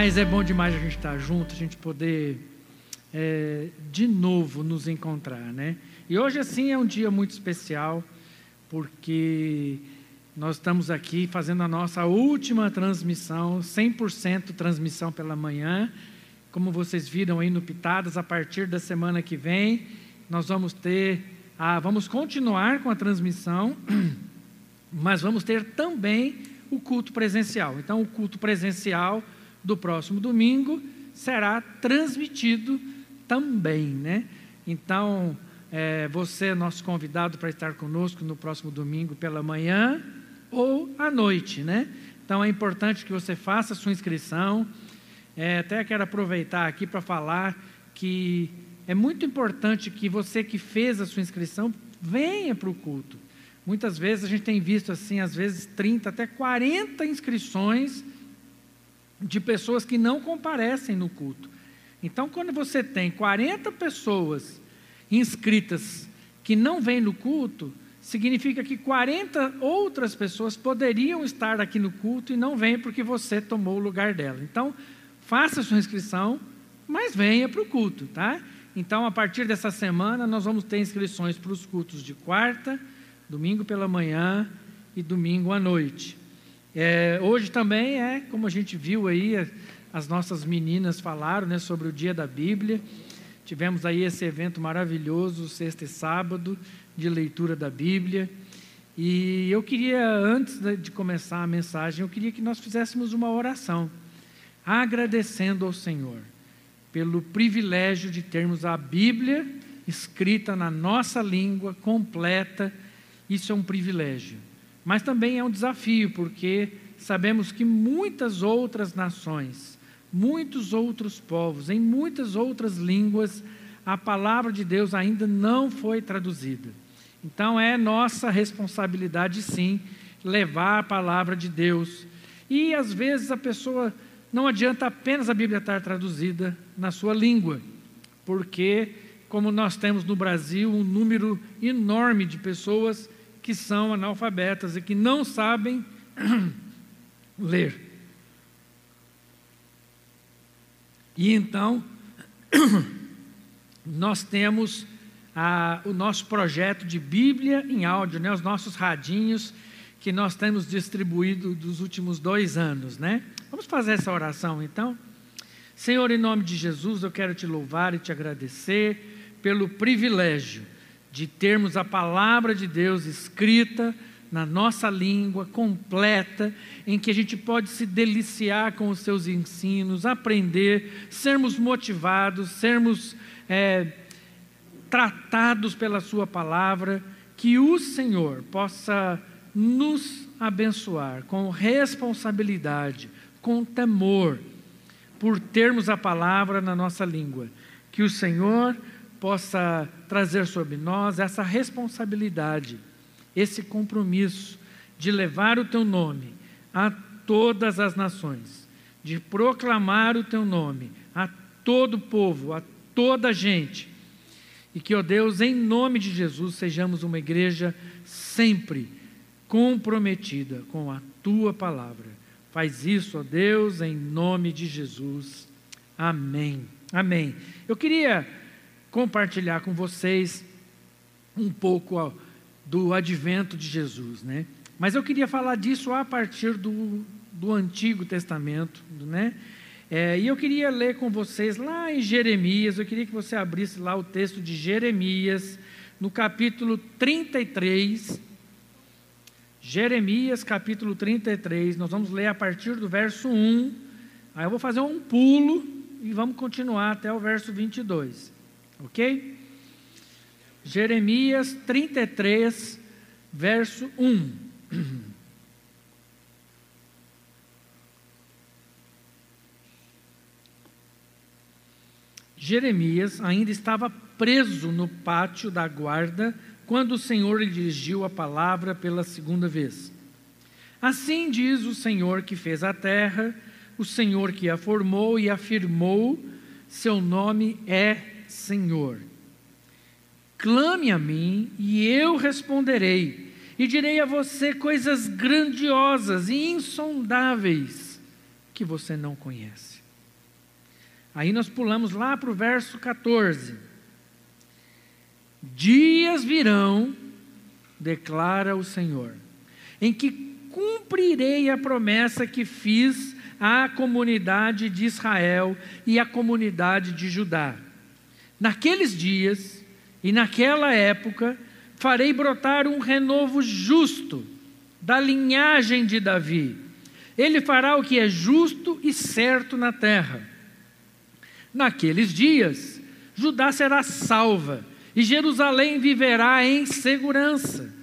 Mas é bom demais a gente estar junto, a gente poder é, de novo nos encontrar, né? E hoje, assim, é um dia muito especial, porque nós estamos aqui fazendo a nossa última transmissão, 100% transmissão pela manhã. Como vocês viram aí no Pitadas, a partir da semana que vem, nós vamos ter, a, vamos continuar com a transmissão, mas vamos ter também o culto presencial. Então, o culto presencial do próximo domingo será transmitido também, né? Então, é, você é nosso convidado para estar conosco no próximo domingo pela manhã ou à noite, né? Então, é importante que você faça a sua inscrição. É, até quero aproveitar aqui para falar que é muito importante que você que fez a sua inscrição venha para o culto. Muitas vezes a gente tem visto assim, às vezes 30 até 40 inscrições de pessoas que não comparecem no culto. Então, quando você tem 40 pessoas inscritas que não vêm no culto, significa que 40 outras pessoas poderiam estar aqui no culto e não vêm porque você tomou o lugar dela. Então, faça sua inscrição, mas venha para o culto, tá? Então, a partir dessa semana, nós vamos ter inscrições para os cultos de quarta, domingo pela manhã e domingo à noite. É, hoje também é, como a gente viu aí, as nossas meninas falaram né, sobre o dia da Bíblia. Tivemos aí esse evento maravilhoso, sexta e sábado, de leitura da Bíblia. E eu queria, antes de começar a mensagem, eu queria que nós fizéssemos uma oração, agradecendo ao Senhor pelo privilégio de termos a Bíblia escrita na nossa língua, completa. Isso é um privilégio. Mas também é um desafio, porque sabemos que muitas outras nações, muitos outros povos, em muitas outras línguas, a palavra de Deus ainda não foi traduzida. Então é nossa responsabilidade, sim, levar a palavra de Deus. E às vezes a pessoa não adianta apenas a Bíblia estar traduzida na sua língua, porque, como nós temos no Brasil um número enorme de pessoas que são analfabetas e que não sabem ler. E então, nós temos a, o nosso projeto de Bíblia em áudio, né, os nossos radinhos que nós temos distribuído dos últimos dois anos, né? Vamos fazer essa oração então? Senhor, em nome de Jesus, eu quero te louvar e te agradecer pelo privilégio de termos a palavra de Deus escrita na nossa língua, completa, em que a gente pode se deliciar com os seus ensinos, aprender, sermos motivados, sermos é, tratados pela Sua palavra, que o Senhor possa nos abençoar com responsabilidade, com temor, por termos a palavra na nossa língua. Que o Senhor possa trazer sobre nós essa responsabilidade, esse compromisso de levar o teu nome a todas as nações, de proclamar o teu nome a todo povo, a toda gente. E que, ó Deus, em nome de Jesus, sejamos uma igreja sempre comprometida com a tua palavra. Faz isso, ó Deus, em nome de Jesus. Amém. Amém. Eu queria compartilhar com vocês um pouco do advento de Jesus, né? Mas eu queria falar disso a partir do, do Antigo Testamento, né? É, e eu queria ler com vocês lá em Jeremias, eu queria que você abrisse lá o texto de Jeremias, no capítulo 33. Jeremias, capítulo 33, nós vamos ler a partir do verso 1. Aí eu vou fazer um pulo e vamos continuar até o verso 22. Ok? Jeremias 33, verso 1. Jeremias ainda estava preso no pátio da guarda quando o Senhor lhe dirigiu a palavra pela segunda vez. Assim diz o Senhor que fez a terra, o Senhor que a formou e afirmou: seu nome é Senhor. Clame a mim e eu responderei, e direi a você coisas grandiosas e insondáveis que você não conhece. Aí nós pulamos lá para o verso 14. Dias virão, declara o Senhor, em que cumprirei a promessa que fiz à comunidade de Israel e à comunidade de Judá. Naqueles dias e naquela época, farei brotar um renovo justo da linhagem de Davi. Ele fará o que é justo e certo na terra. Naqueles dias, Judá será salva e Jerusalém viverá em segurança.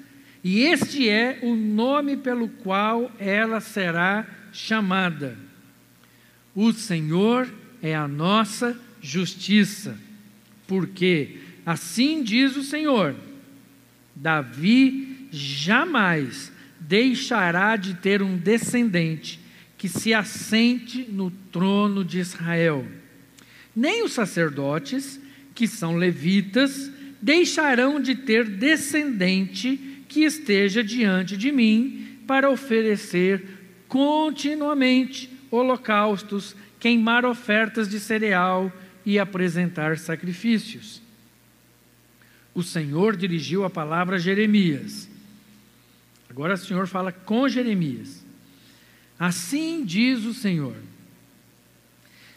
E este é o nome pelo qual ela será chamada. O Senhor é a nossa justiça. Porque, assim diz o Senhor, Davi jamais deixará de ter um descendente que se assente no trono de Israel. Nem os sacerdotes, que são levitas, deixarão de ter descendente que esteja diante de mim para oferecer continuamente holocaustos, queimar ofertas de cereal e apresentar sacrifícios. O Senhor dirigiu a palavra a Jeremias. Agora o Senhor fala com Jeremias. Assim diz o Senhor: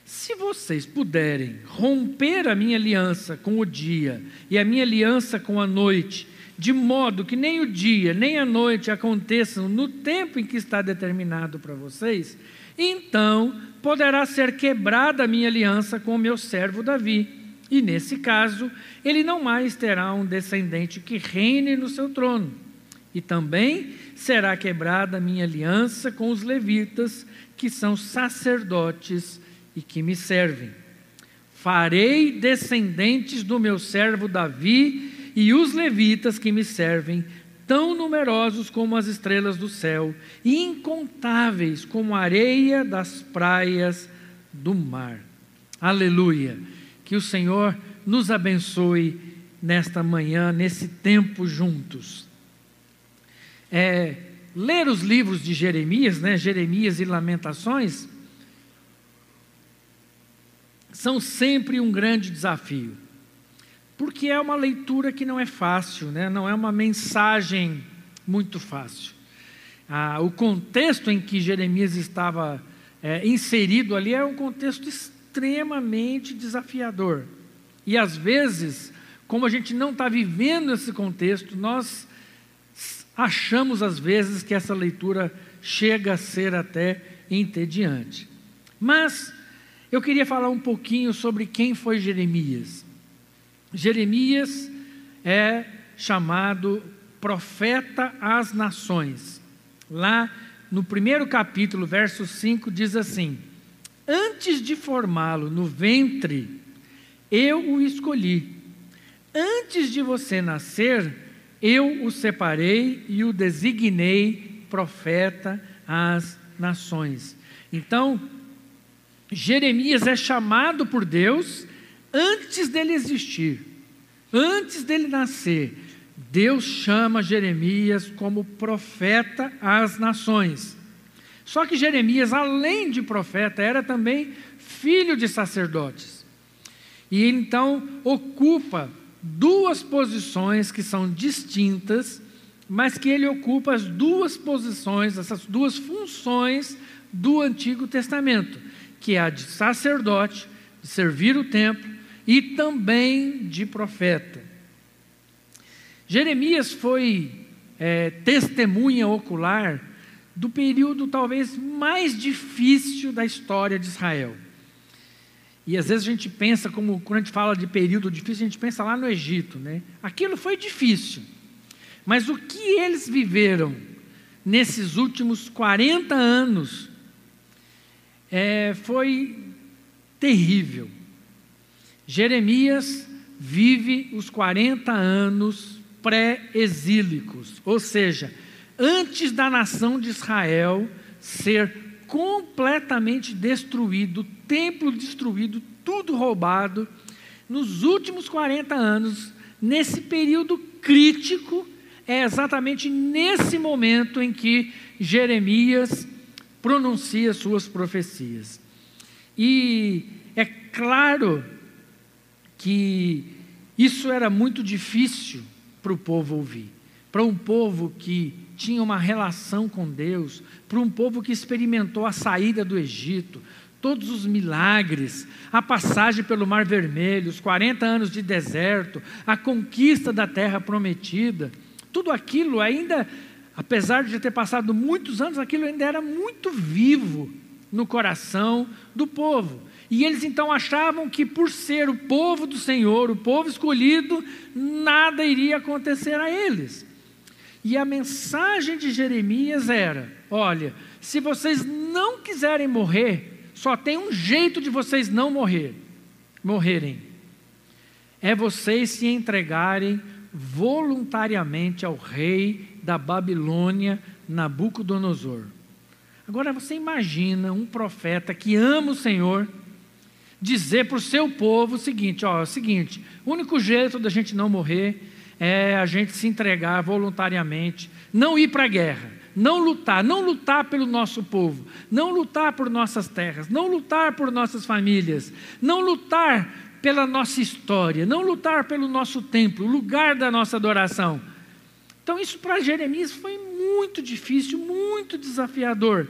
se vocês puderem romper a minha aliança com o dia e a minha aliança com a noite, de modo que nem o dia nem a noite aconteçam no tempo em que está determinado para vocês, então poderá ser quebrada a minha aliança com o meu servo Davi. E nesse caso, ele não mais terá um descendente que reine no seu trono. E também será quebrada a minha aliança com os levitas, que são sacerdotes e que me servem. Farei descendentes do meu servo Davi e os levitas que me servem, tão numerosos como as estrelas do céu, e incontáveis como a areia das praias do mar. Aleluia! Que o Senhor nos abençoe nesta manhã, nesse tempo juntos. É, ler os livros de Jeremias, né, Jeremias e Lamentações, são sempre um grande desafio, porque é uma leitura que não é fácil, né? não é uma mensagem muito fácil. Ah, o contexto em que Jeremias estava é, inserido ali é um contexto extremamente desafiador. E às vezes, como a gente não está vivendo esse contexto, nós achamos às vezes que essa leitura chega a ser até entediante. Mas eu queria falar um pouquinho sobre quem foi Jeremias. Jeremias é chamado profeta às nações. Lá no primeiro capítulo, verso 5, diz assim: Antes de formá-lo no ventre, eu o escolhi. Antes de você nascer, eu o separei e o designei profeta às nações. Então, Jeremias é chamado por Deus antes dele existir, antes dele nascer. Deus chama Jeremias como profeta às nações. Só que Jeremias, além de profeta, era também filho de sacerdotes. E então ocupa duas posições que são distintas, mas que ele ocupa as duas posições, essas duas funções do Antigo Testamento que é a de sacerdote, de servir o templo e também de profeta. Jeremias foi é, testemunha ocular do período talvez mais difícil da história de Israel. E às vezes a gente pensa, como quando a gente fala de período difícil, a gente pensa lá no Egito, né? Aquilo foi difícil. Mas o que eles viveram nesses últimos 40 anos é, foi terrível. Jeremias vive os 40 anos pré-exílicos, ou seja, antes da nação de Israel ser completamente destruído, o templo destruído, tudo roubado, nos últimos 40 anos, nesse período crítico, é exatamente nesse momento em que Jeremias pronuncia suas profecias. E é claro que isso era muito difícil para o povo ouvir. Para um povo que tinha uma relação com Deus, para um povo que experimentou a saída do Egito, todos os milagres, a passagem pelo Mar Vermelho, os 40 anos de deserto, a conquista da terra prometida, tudo aquilo ainda, apesar de ter passado muitos anos, aquilo ainda era muito vivo no coração do povo. E eles então achavam que, por ser o povo do Senhor, o povo escolhido, nada iria acontecer a eles. E a mensagem de Jeremias era: olha, se vocês não quiserem morrer, só tem um jeito de vocês não morrer, morrerem. É vocês se entregarem voluntariamente ao rei da Babilônia, Nabucodonosor. Agora você imagina um profeta que ama o Senhor dizer para o seu povo o seguinte: ó, é o seguinte, o único jeito da gente não morrer é a gente se entregar voluntariamente, não ir para a guerra, não lutar, não lutar pelo nosso povo, não lutar por nossas terras, não lutar por nossas famílias, não lutar pela nossa história, não lutar pelo nosso templo, lugar da nossa adoração. Então, isso para Jeremias foi muito difícil, muito desafiador.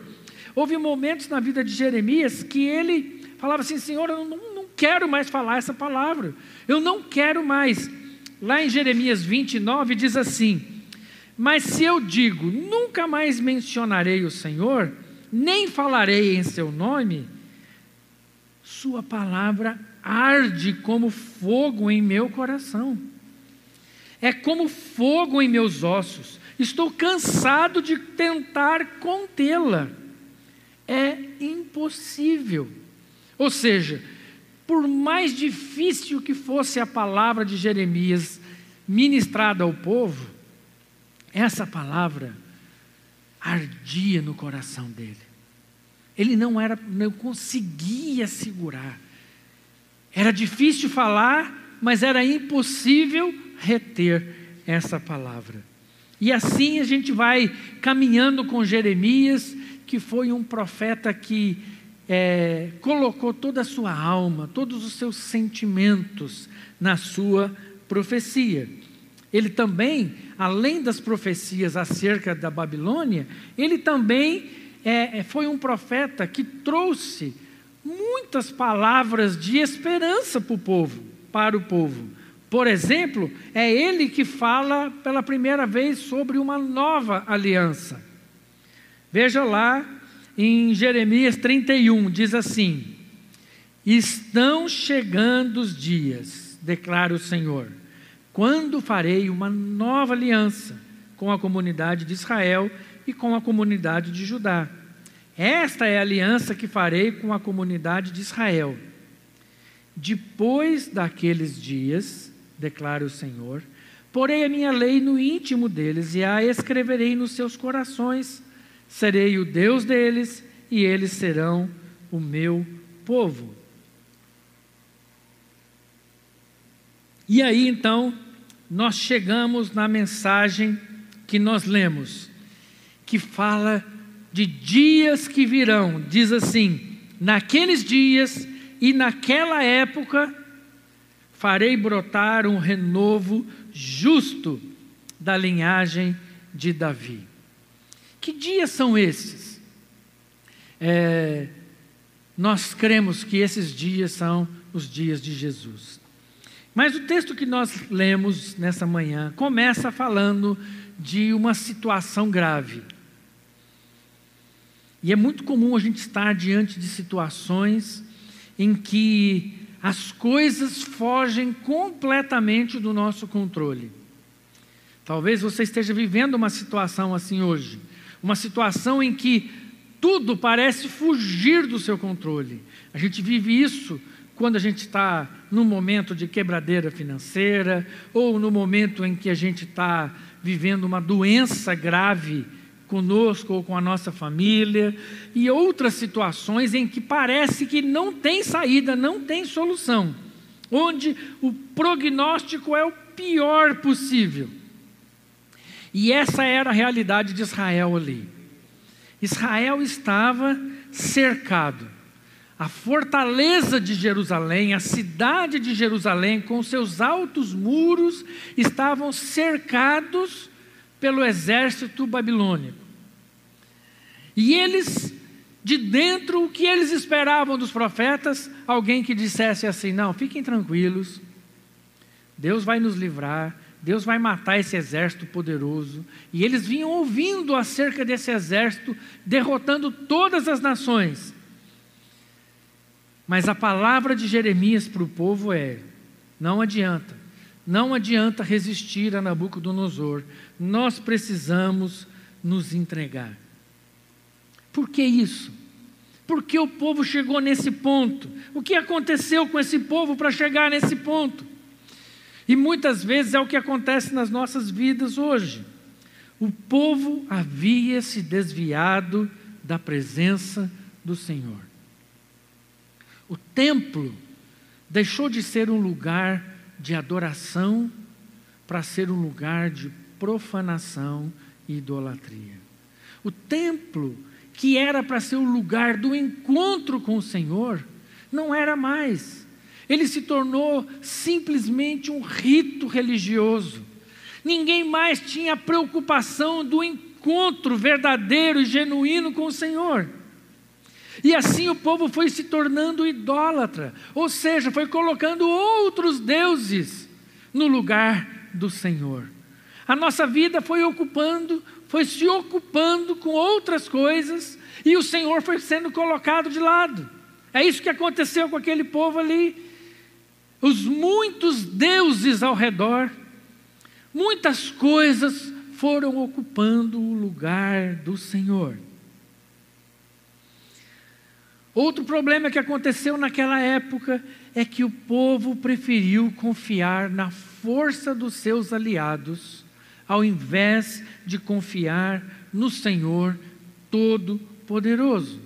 Houve momentos na vida de Jeremias que ele falava assim: Senhor, eu não, não quero mais falar essa palavra, eu não quero mais. Lá em Jeremias 29 diz assim: Mas se eu digo, nunca mais mencionarei o Senhor, nem falarei em seu nome, Sua palavra arde como fogo em meu coração, é como fogo em meus ossos, estou cansado de tentar contê-la, é impossível. Ou seja, por mais difícil que fosse a palavra de Jeremias ministrada ao povo, essa palavra ardia no coração dele. Ele não era, não conseguia segurar. Era difícil falar, mas era impossível reter essa palavra. E assim a gente vai caminhando com Jeremias, que foi um profeta que é, colocou toda a sua alma, todos os seus sentimentos na sua profecia. Ele também, além das profecias acerca da Babilônia, ele também é, é, foi um profeta que trouxe muitas palavras de esperança para o povo, para o povo. Por exemplo, é ele que fala pela primeira vez sobre uma nova aliança. Veja lá em Jeremias 31, diz assim: Estão chegando os dias, declara o Senhor, quando farei uma nova aliança com a comunidade de Israel e com a comunidade de Judá. Esta é a aliança que farei com a comunidade de Israel. Depois daqueles dias, declara o Senhor, porei a minha lei no íntimo deles e a escreverei nos seus corações serei o Deus deles e eles serão o meu povo. E aí então, nós chegamos na mensagem que nós lemos, que fala de dias que virão, diz assim: naqueles dias e naquela época farei brotar um renovo justo da linhagem de Davi. Que dias são esses? É, nós cremos que esses dias são os dias de Jesus. Mas o texto que nós lemos nessa manhã começa falando de uma situação grave. E é muito comum a gente estar diante de situações em que as coisas fogem completamente do nosso controle. Talvez você esteja vivendo uma situação assim hoje uma situação em que tudo parece fugir do seu controle. A gente vive isso quando a gente está num momento de quebradeira financeira, ou no momento em que a gente está vivendo uma doença grave conosco ou com a nossa família, e outras situações em que parece que não tem saída, não tem solução, onde o prognóstico é o pior possível. E essa era a realidade de Israel ali. Israel estava cercado. a fortaleza de Jerusalém, a cidade de Jerusalém, com seus altos muros, estavam cercados pelo exército babilônico. E eles, de dentro, o que eles esperavam dos profetas? Alguém que dissesse assim: não, fiquem tranquilos, Deus vai nos livrar, Deus vai matar esse exército poderoso. E eles vinham ouvindo acerca desse exército, derrotando todas as nações. Mas a palavra de Jeremias para o povo é: não adianta, não adianta resistir a Nabucodonosor, nós precisamos nos entregar. Por que isso? Porque o povo chegou nesse ponto? O que aconteceu com esse povo para chegar nesse ponto? E muitas vezes é o que acontece nas nossas vidas hoje. O povo havia se desviado da presença do Senhor. O templo deixou de ser um lugar de adoração para ser um lugar de profanação e idolatria. O templo, que era para ser o lugar do encontro com o Senhor, não era mais. Ele se tornou simplesmente um rito religioso. Ninguém mais tinha preocupação do encontro verdadeiro e genuíno com o Senhor. E assim o povo foi se tornando idólatra, ou seja, foi colocando outros deuses no lugar do Senhor. A nossa vida foi ocupando, foi se ocupando com outras coisas, e o Senhor foi sendo colocado de lado. É isso que aconteceu com aquele povo ali. Os muitos deuses ao redor, muitas coisas foram ocupando o lugar do Senhor. Outro problema que aconteceu naquela época é que o povo preferiu confiar na força dos seus aliados, ao invés de confiar no Senhor Todo-Poderoso.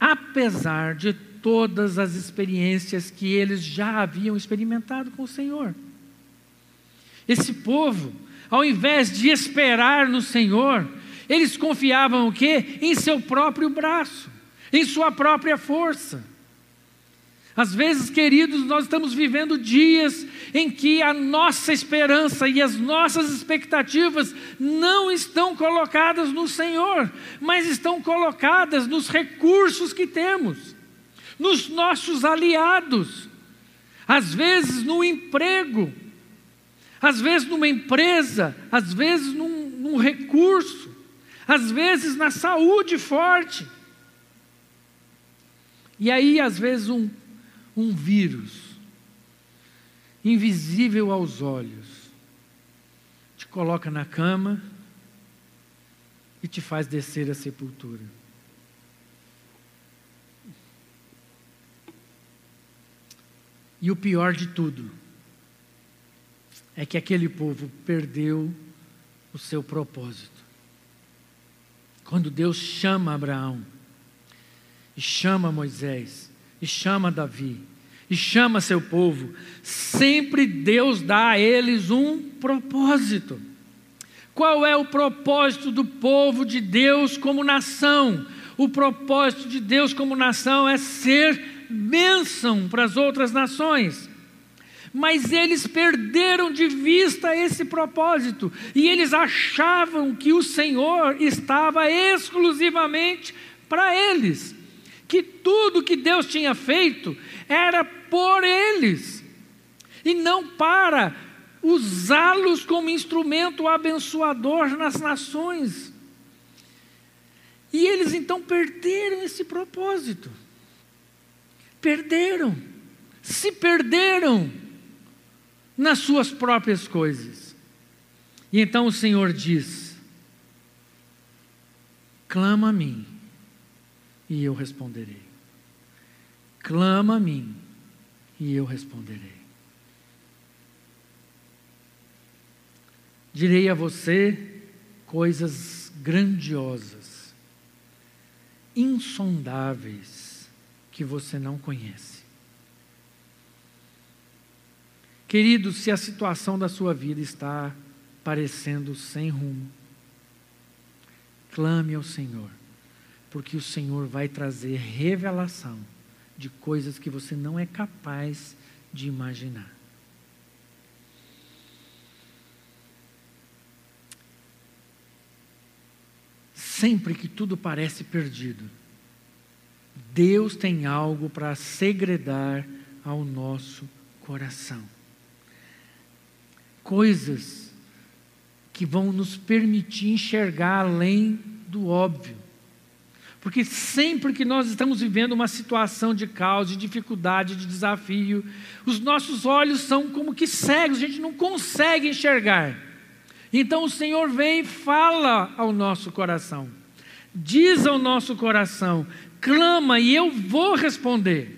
Apesar de todas as experiências que eles já haviam experimentado com o Senhor. Esse povo, ao invés de esperar no Senhor, eles confiavam o quê? Em seu próprio braço em sua própria força. Às vezes, queridos, nós estamos vivendo dias em que a nossa esperança e as nossas expectativas não estão colocadas no Senhor, mas estão colocadas nos recursos que temos, nos nossos aliados, às vezes no emprego, às vezes numa empresa, às vezes num, num recurso, às vezes na saúde forte. E aí, às vezes, um, um vírus, invisível aos olhos, te coloca na cama e te faz descer à sepultura. E o pior de tudo é que aquele povo perdeu o seu propósito. Quando Deus chama Abraão, e chama Moisés, e chama Davi, e chama seu povo, sempre Deus dá a eles um propósito. Qual é o propósito do povo de Deus como nação? O propósito de Deus como nação é ser bênção para as outras nações. Mas eles perderam de vista esse propósito e eles achavam que o Senhor estava exclusivamente para eles que tudo que Deus tinha feito era por eles e não para usá-los como instrumento abençoador nas nações. E eles então perderam esse propósito. Perderam. Se perderam nas suas próprias coisas. E então o Senhor diz: clama a mim e eu responderei. Clama a mim e eu responderei. Direi a você coisas grandiosas, insondáveis, que você não conhece. Querido, se a situação da sua vida está parecendo sem rumo, clame ao Senhor porque o Senhor vai trazer revelação de coisas que você não é capaz de imaginar. Sempre que tudo parece perdido, Deus tem algo para segredar ao nosso coração. Coisas que vão nos permitir enxergar além do óbvio. Porque sempre que nós estamos vivendo uma situação de caos, de dificuldade, de desafio, os nossos olhos são como que cegos, a gente não consegue enxergar. Então o Senhor vem e fala ao nosso coração, diz ao nosso coração, clama e eu vou responder.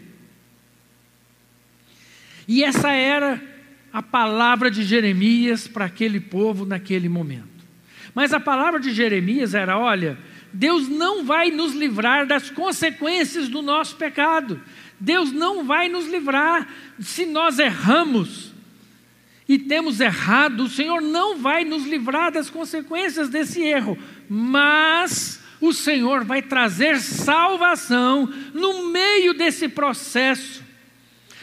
E essa era a palavra de Jeremias para aquele povo naquele momento. Mas a palavra de Jeremias era: olha, Deus não vai nos livrar das consequências do nosso pecado. Deus não vai nos livrar se nós erramos e temos errado. O Senhor não vai nos livrar das consequências desse erro, mas o Senhor vai trazer salvação no meio desse processo.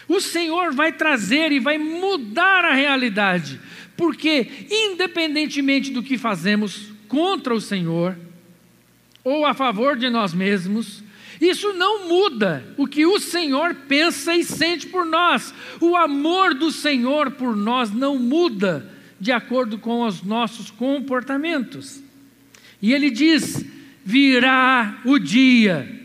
O Senhor vai trazer e vai mudar a realidade, porque, independentemente do que fazemos contra o Senhor, ou a favor de nós mesmos, isso não muda o que o Senhor pensa e sente por nós. O amor do Senhor por nós não muda de acordo com os nossos comportamentos. E ele diz: virá o dia.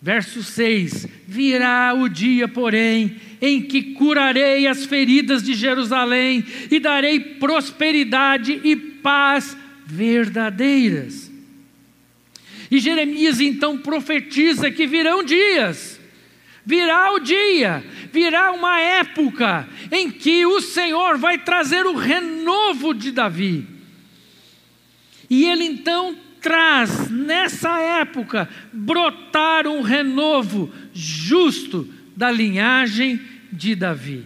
Verso 6: Virá o dia, porém, em que curarei as feridas de Jerusalém e darei prosperidade e paz verdadeiras. E Jeremias então profetiza que virão dias, virá o dia, virá uma época em que o Senhor vai trazer o renovo de Davi. E ele então traz nessa época brotar um renovo justo da linhagem de Davi.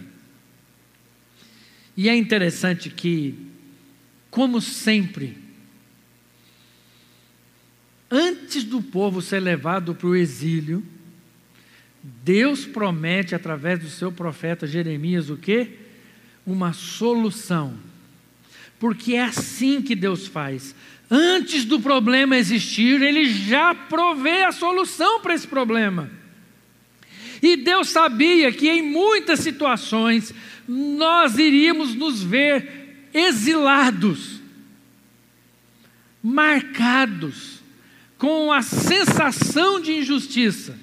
E é interessante que, como sempre, antes do povo ser levado para o exílio, Deus promete através do seu profeta Jeremias o quê? Uma solução. Porque é assim que Deus faz. Antes do problema existir, ele já provê a solução para esse problema. E Deus sabia que em muitas situações nós iríamos nos ver exilados, marcados, com a sensação de injustiça,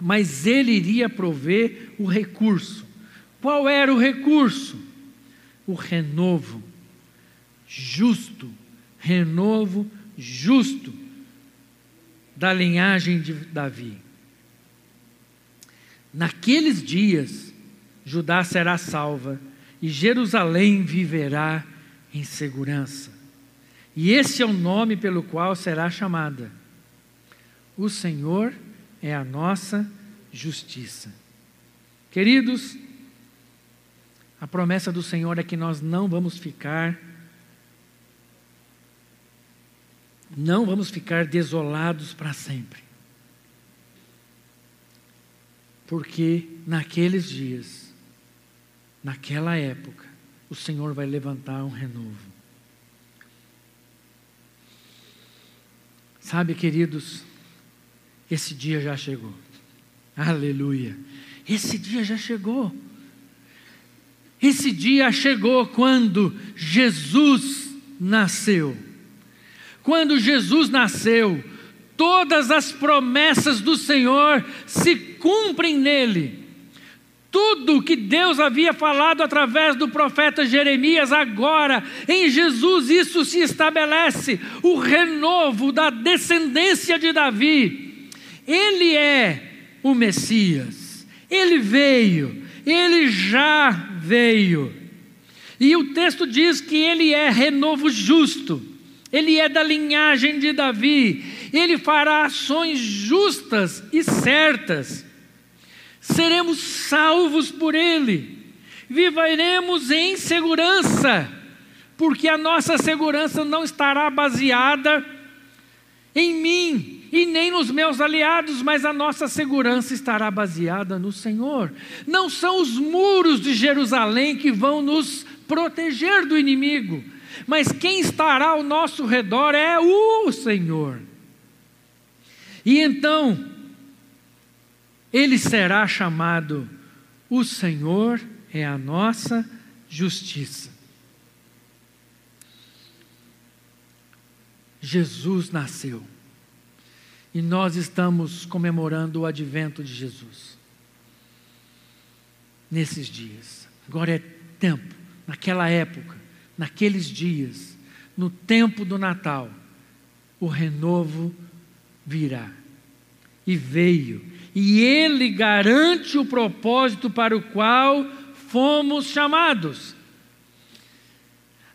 mas ele iria prover o recurso. Qual era o recurso? O renovo justo, renovo justo da linhagem de Davi. Naqueles dias, Judá será salva e Jerusalém viverá em segurança. E esse é o nome pelo qual será chamada. O Senhor é a nossa justiça. Queridos, a promessa do Senhor é que nós não vamos ficar não vamos ficar desolados para sempre. Porque naqueles dias, naquela época, o Senhor vai levantar um renovo. Sabe, queridos, esse dia já chegou. Aleluia. Esse dia já chegou. Esse dia chegou quando Jesus nasceu. Quando Jesus nasceu, todas as promessas do Senhor se cumprem nele. Tudo que Deus havia falado através do profeta Jeremias, agora em Jesus isso se estabelece o renovo da descendência de Davi. Ele é o Messias, ele veio, ele já veio. E o texto diz que ele é renovo justo, ele é da linhagem de Davi, ele fará ações justas e certas. Seremos salvos por Ele, viveremos em segurança, porque a nossa segurança não estará baseada em mim e nem nos meus aliados, mas a nossa segurança estará baseada no Senhor. Não são os muros de Jerusalém que vão nos proteger do inimigo, mas quem estará ao nosso redor é o Senhor. E então, ele será chamado o Senhor é a nossa justiça. Jesus nasceu. E nós estamos comemorando o advento de Jesus. Nesses dias. Agora é tempo, naquela época, naqueles dias, no tempo do Natal, o renovo virá. E veio. E ele garante o propósito para o qual fomos chamados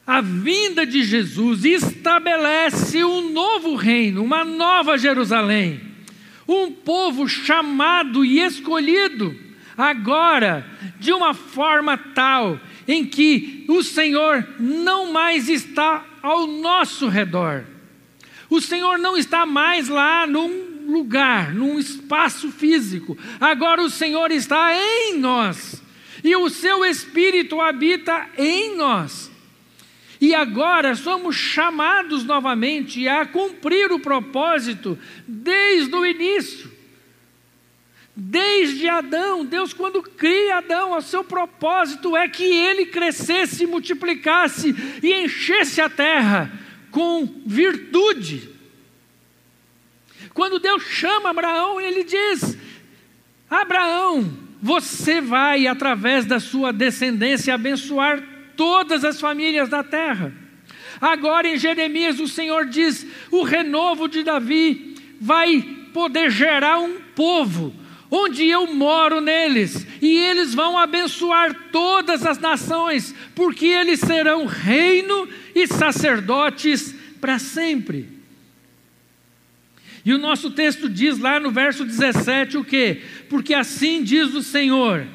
a vinda de Jesus estabelece um novo reino, uma nova Jerusalém, um povo chamado e escolhido, agora de uma forma tal em que o Senhor não mais está ao nosso redor. O Senhor não está mais lá num lugar, num espaço físico. Agora o Senhor está em nós. E o seu espírito habita em nós. E agora somos chamados novamente a cumprir o propósito desde o início. Desde Adão, Deus, quando cria Adão, o seu propósito é que ele crescesse, multiplicasse e enchesse a terra com virtude. Quando Deus chama Abraão, ele diz: Abraão, você vai, através da sua descendência, abençoar todas as famílias da terra. Agora em Jeremias o Senhor diz: o renovo de Davi vai poder gerar um povo, onde eu moro neles, e eles vão abençoar todas as nações, porque eles serão reino e sacerdotes para sempre. E o nosso texto diz lá no verso 17 o que? Porque assim diz o Senhor: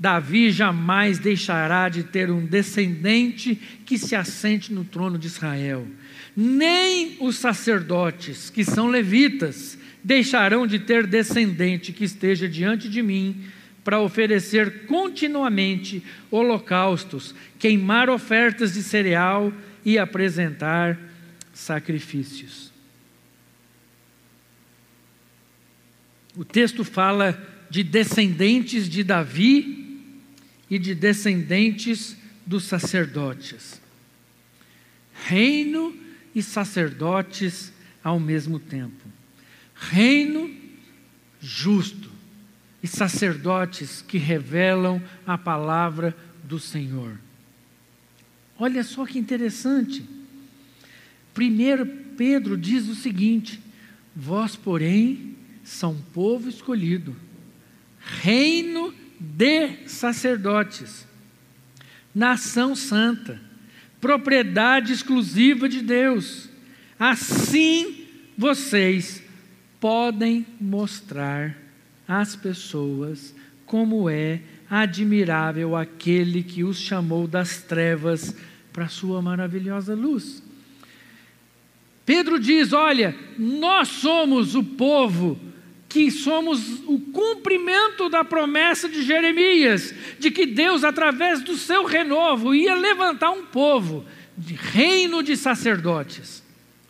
Davi jamais deixará de ter um descendente que se assente no trono de Israel. Nem os sacerdotes, que são levitas, deixarão de ter descendente que esteja diante de mim para oferecer continuamente holocaustos, queimar ofertas de cereal e apresentar sacrifícios. O texto fala de descendentes de Davi e de descendentes dos sacerdotes. Reino e sacerdotes ao mesmo tempo. Reino justo e sacerdotes que revelam a palavra do Senhor. Olha só que interessante. Primeiro Pedro diz o seguinte: Vós, porém, são povo escolhido, reino de sacerdotes, nação santa, propriedade exclusiva de Deus. Assim vocês podem mostrar às pessoas como é admirável aquele que os chamou das trevas para a sua maravilhosa luz. Pedro diz: Olha, nós somos o povo que somos o cumprimento da promessa de Jeremias, de que Deus, através do seu renovo, ia levantar um povo de reino de sacerdotes.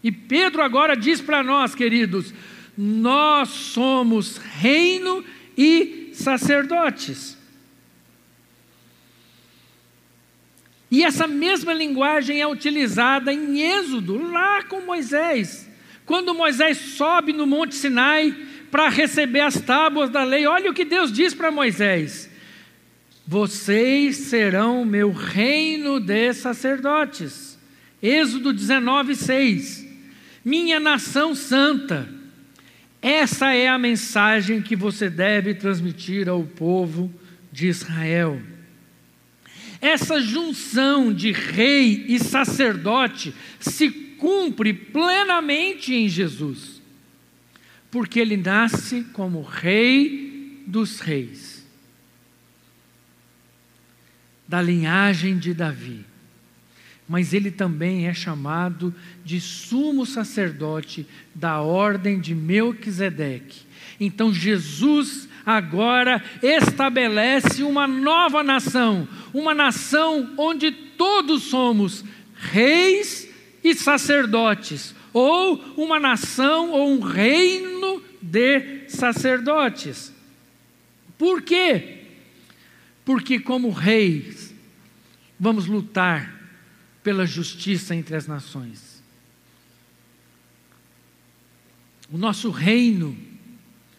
E Pedro agora diz para nós, queridos, nós somos reino e sacerdotes. E essa mesma linguagem é utilizada em Êxodo, lá com Moisés. Quando Moisés sobe no Monte Sinai, para receber as tábuas da lei. Olha o que Deus diz para Moisés: Vocês serão meu reino de sacerdotes. Êxodo 19, 6. Minha nação santa. Essa é a mensagem que você deve transmitir ao povo de Israel. Essa junção de rei e sacerdote se cumpre plenamente em Jesus porque ele nasce como Rei dos Reis, da linhagem de Davi. Mas ele também é chamado de sumo sacerdote da ordem de Melquisedeque. Então Jesus agora estabelece uma nova nação, uma nação onde todos somos reis e sacerdotes, ou uma nação ou um reino de sacerdotes. Por quê? Porque, como reis, vamos lutar pela justiça entre as nações. O nosso reino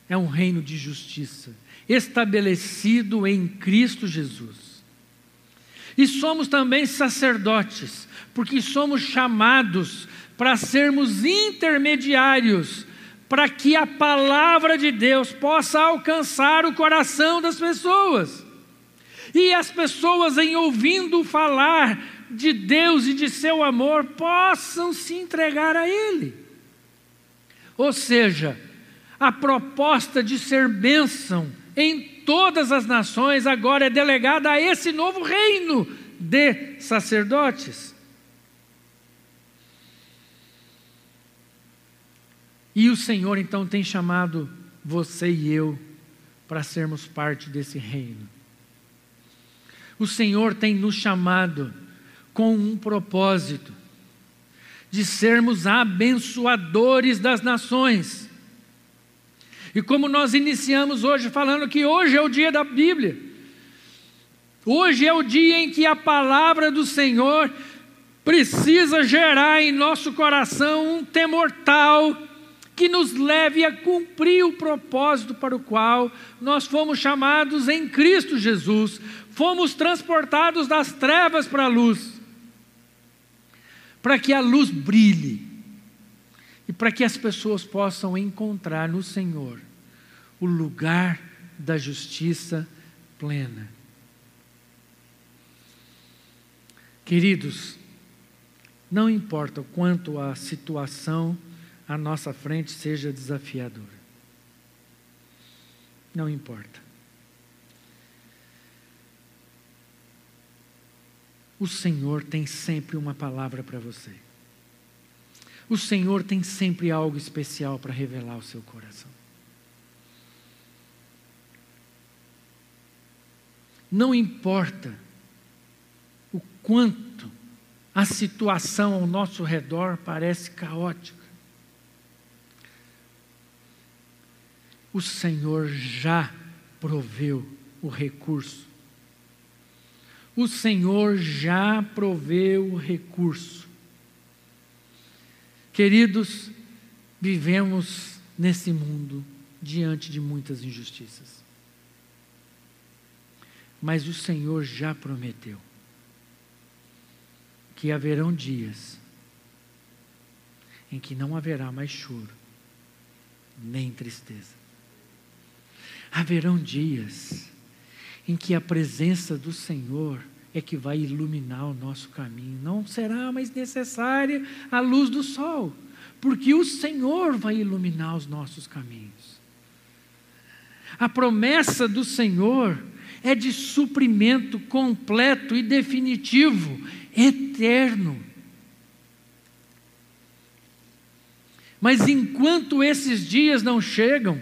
é um reino de justiça, estabelecido em Cristo Jesus. E somos também sacerdotes, porque somos chamados para sermos intermediários, para que a palavra de Deus possa alcançar o coração das pessoas. E as pessoas, em ouvindo falar de Deus e de seu amor, possam se entregar a Ele. Ou seja, a proposta de ser bênção em todas as nações agora é delegada a esse novo reino de sacerdotes. E o Senhor então tem chamado você e eu para sermos parte desse reino. O Senhor tem nos chamado com um propósito de sermos abençoadores das nações. E como nós iniciamos hoje falando que hoje é o dia da Bíblia. Hoje é o dia em que a palavra do Senhor precisa gerar em nosso coração um temor tal que nos leve a cumprir o propósito para o qual nós fomos chamados em Cristo Jesus, fomos transportados das trevas para a luz, para que a luz brilhe e para que as pessoas possam encontrar no Senhor o lugar da justiça plena. Queridos, não importa o quanto a situação à nossa frente seja desafiadora. Não importa. O Senhor tem sempre uma palavra para você. O Senhor tem sempre algo especial para revelar ao seu coração. Não importa o quanto a situação ao nosso redor parece caótica. O Senhor já proveu o recurso. O Senhor já proveu o recurso. Queridos, vivemos nesse mundo diante de muitas injustiças. Mas o Senhor já prometeu que haverão dias em que não haverá mais choro, nem tristeza. Haverão dias em que a presença do Senhor é que vai iluminar o nosso caminho. Não será mais necessária a luz do sol, porque o Senhor vai iluminar os nossos caminhos. A promessa do Senhor é de suprimento completo e definitivo, eterno. Mas enquanto esses dias não chegam,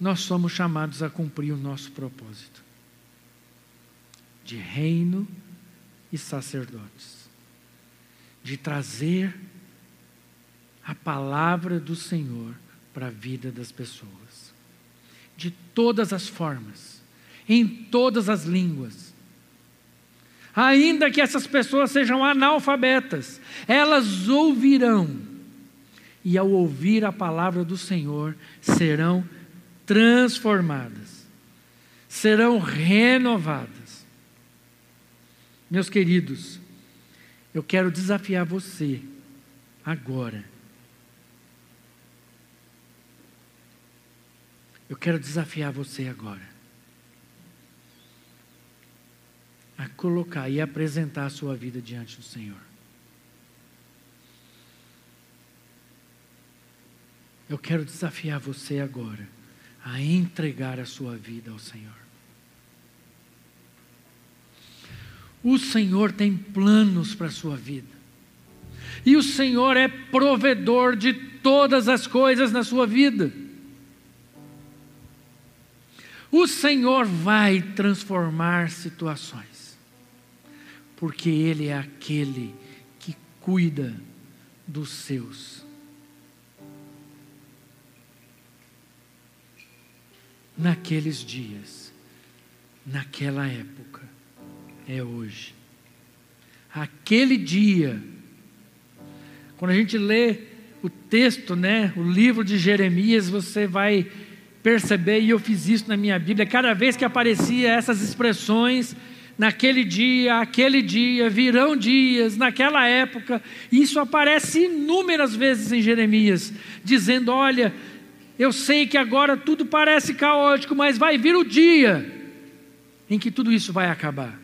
nós somos chamados a cumprir o nosso propósito de reino e sacerdotes, de trazer a palavra do Senhor para a vida das pessoas, de todas as formas, em todas as línguas. Ainda que essas pessoas sejam analfabetas, elas ouvirão, e ao ouvir a palavra do Senhor, serão transformadas, serão renovadas. Meus queridos, eu quero desafiar você agora. Eu quero desafiar você agora a colocar e apresentar a sua vida diante do Senhor. Eu quero desafiar você agora a entregar a sua vida ao Senhor. O Senhor tem planos para a sua vida. E o Senhor é provedor de todas as coisas na sua vida. O Senhor vai transformar situações, porque Ele é aquele que cuida dos seus. Naqueles dias, naquela época, é hoje. Aquele dia, quando a gente lê o texto, né, o livro de Jeremias, você vai perceber, e eu fiz isso na minha Bíblia, cada vez que aparecia essas expressões, naquele dia, aquele dia, virão dias, naquela época, isso aparece inúmeras vezes em Jeremias, dizendo: Olha, eu sei que agora tudo parece caótico, mas vai vir o dia em que tudo isso vai acabar.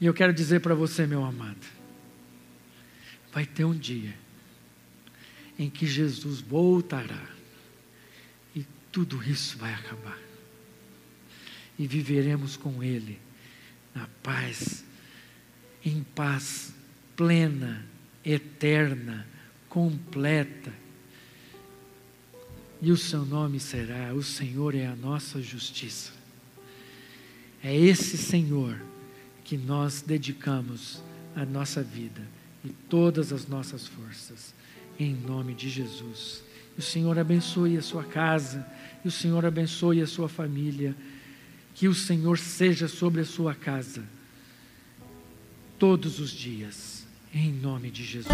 E eu quero dizer para você, meu amado, vai ter um dia em que Jesus voltará tudo isso vai acabar. E viveremos com Ele na paz, em paz plena, eterna, completa. E o seu nome será: O Senhor é a nossa justiça. É esse Senhor que nós dedicamos a nossa vida e todas as nossas forças, em nome de Jesus. O Senhor abençoe a sua casa que o Senhor abençoe a sua família. Que o Senhor seja sobre a sua casa todos os dias. Em nome de Jesus.